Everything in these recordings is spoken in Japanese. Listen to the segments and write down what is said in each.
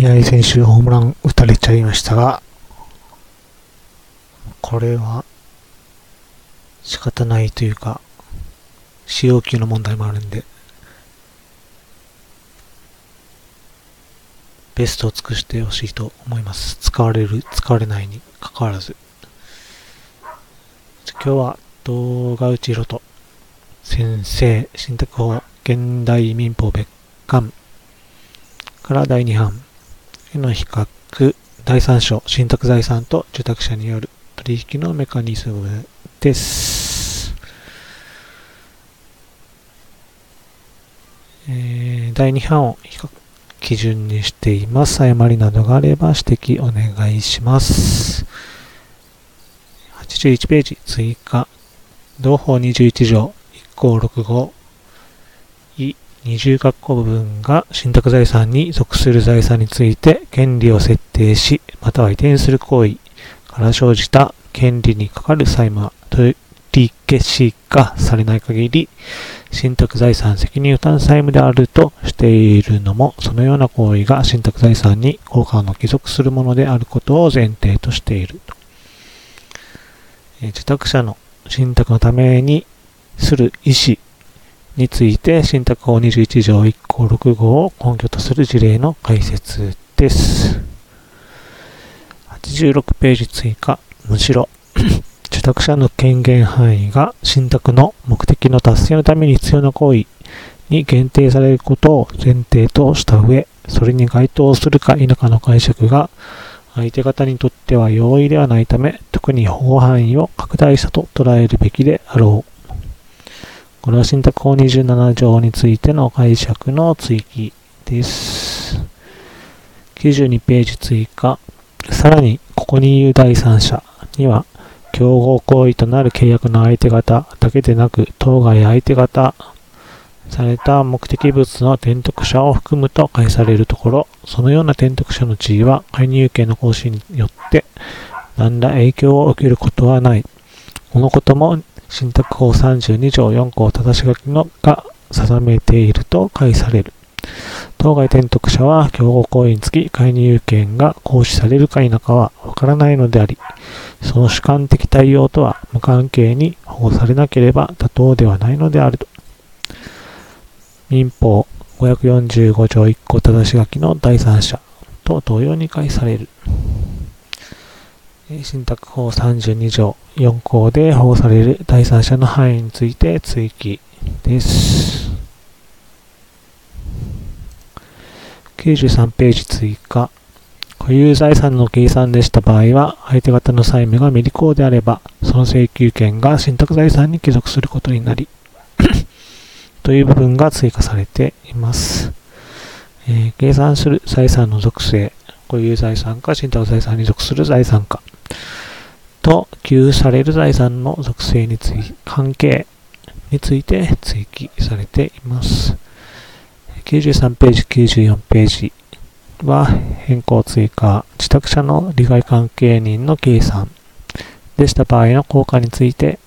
宮城選手ホームラン打たれちゃいましたが、これは仕方ないというか、使用級の問題もあるんで、ベストを尽くしてほしいと思います。使われる、使われないに関わらず。今日は動画打ち色と先生、信託法、現代民法別館から第2版への比較、第3章、信託財産と受託者による取引のメカニズムです。えー、第2版を比較基準にしています。誤りなどがあれば指摘お願いします。81ページ追加。同法21条1項65二重括弧部分が信託財産に属する財産について権利を設定し、または移転する行為から生じた権利にかかる債務は取り消しがされない限り、信託財産責任負担債務であるとしているのも、そのような行為が信託財産に効果の帰属するものであることを前提としている。え受託者の信託のためにする意思について、信託法21条1項6号を根拠とする事例の解説です。86ページ追加、むしろ受託者の権限範囲が信託の目的の達成のために必要な行為に限定されることを前提とした上、それに該当するか否かの解釈が相手方にとっては容易ではないため、特に保護範囲を拡大したと捉えるべきであろう。これは信託法27条についての解釈の追記です。92ページ追加。さらに、ここに言う第三者には、競合行為となる契約の相手方だけでなく、当該相手方された目的物の転得者を含むと解されるところ、そのような転得者の地位は介入権の行使によって何ら影響を受けることはない。このことも信託法32条4項正し書きのが定めていると解される。当該転得者は競合行為につき介入権が行使されるか否かはわからないのであり、その主観的対応とは無関係に保護されなければ妥当ではないのであると。民法545条1項正し書きの第三者と同様に解される。信託法32条4項で保護される第三者の範囲について追記です。93ページ追加。固有財産の計算でした場合は、相手方の債務が未履行であれば、その請求権が信託財産に帰属することになり、という部分が追加されています。えー、計算する財産の属性、固有財産か信託財産に属する財産か、と、給付される財産の属性につい関係について追記されています。93ページ、94ページは変更追加、自宅者の利害関係人の計算でした場合の効果について、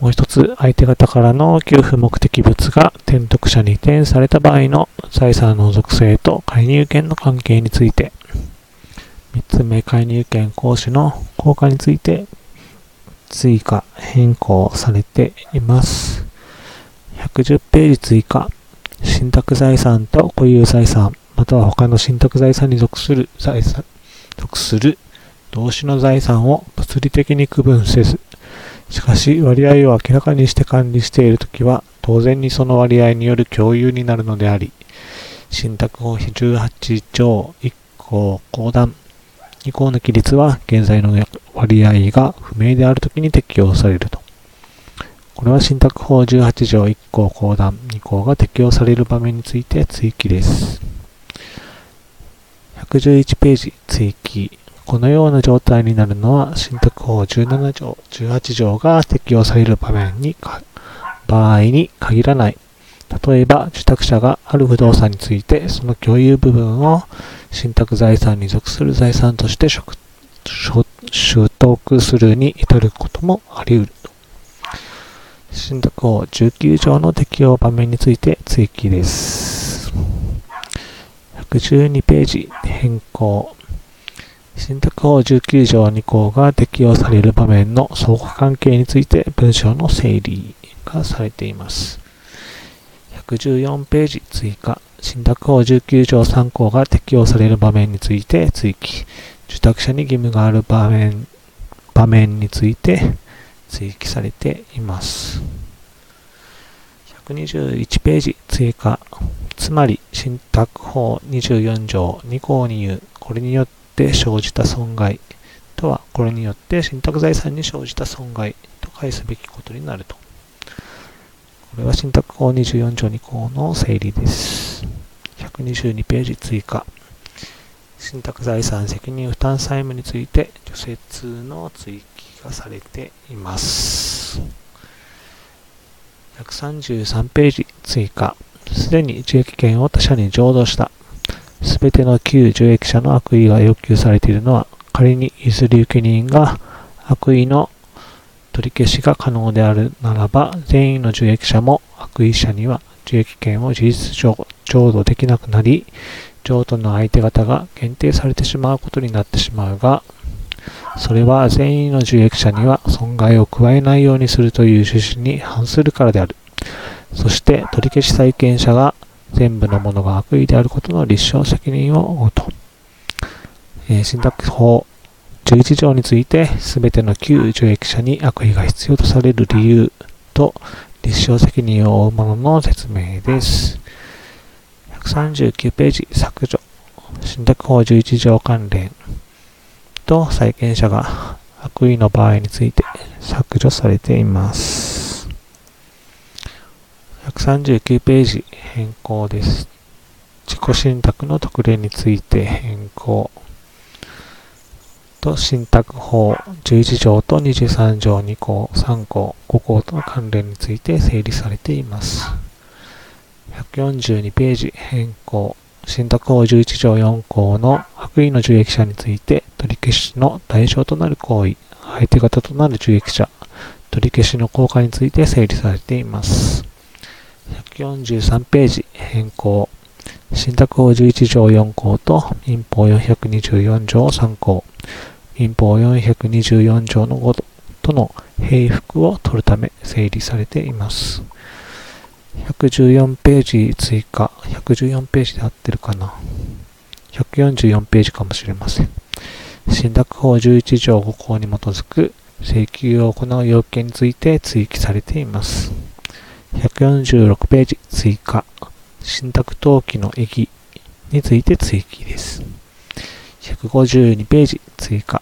もう一つ、相手方からの給付目的物が転得者に移転された場合の財産の属性と介入権の関係について、三つ目、介入権行使の効果について追加、変更されています。110ページ追加。信託財産と固有財産、または他の信託財産に属する財産、属する同種の財産を物理的に区分せず、しかし割合を明らかにして管理しているときは、当然にその割合による共有になるのであり、信託法18条1項公団2項の規律は現在の割合が不明であるときに適用されると。これは信託法18条1項公団2項が適用される場面について追記です。111ページ追記。このような状態になるのは信託法17条、18条が適用される場面に、場合に限らない。例えば、受託者がある不動産について、その共有部分を信託財産に属する財産として取得するに至ることもあり得る。信託法19条の適用場面について追記です。112ページ変更。信託法19条2項が適用される場面の相互関係について文章の整理がされています。114ページ追加。信託法19条3項が適用される場面について追記。受託者に義務がある場面場面について追記されています。121ページ追加。つまり、信託法24条2項に言う、これによって生じた損害とは、これによって信託財産に生じた損害と返すべきことになると。これは信託法24条2項の整理です。122ページ追加。信託財産責任負担債務について除雪の追記がされています。133ページ追加。すでに受益権を他社に譲渡した。すべての旧受益者の悪意が要求されているのは、仮に譲り受け人が悪意の取り消しが可能であるならば、全員の受益者も悪意者には受益権を事実上譲渡できなくなり、譲渡の相手方が限定されてしまうことになってしまうが、それは全員の受益者には損害を加えないようにするという趣旨に反するからである。そして取り消し債権者が全部のものが悪意であることの立証責任を負うと。えー、信託法11条について、すべての旧受益者に悪意が必要とされる理由と立証責任を負うものの説明です。139ページ削除。信託法11条関連と債権者が悪意の場合について削除されています。139ページ変更です。自己信託の特例について変更。と信託法11条と23条2項、3項、5項との関連について整理されています。142ページ変更。信託法11条4項の悪意の受益者について取り消しの対象となる行為、相手方となる受益者、取り消しの効果について整理されています。143ページ変更。信託法11条4項と民法424条3項、民法424条の5との平服を取るため整理されています。114ページ追加。114ページで合ってるかな ?144 ページかもしれません。信託法11条5項に基づく請求を行う要件について追記されています。146ページ追加。信託登記の意義について追記です。152ページ追加。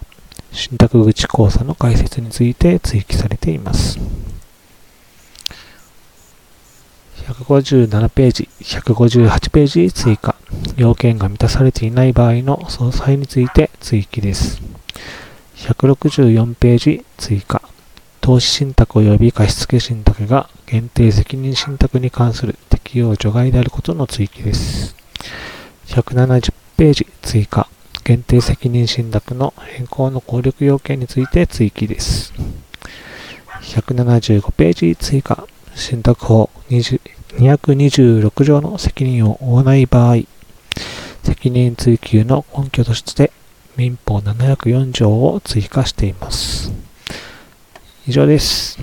信託口講座の解説について追記されています。157ページ、158ページ追加。要件が満たされていない場合の総裁について追記です。164ページ追加。投資信託及び貸付信託が限定責任信託に関する適用除外であることの追記です。170ページ追加。限定責任信託の変更の効力要件について追記です。175ページ追加。信託法226条の責任を負わない場合、責任追及の根拠として民法704条を追加しています。以上です。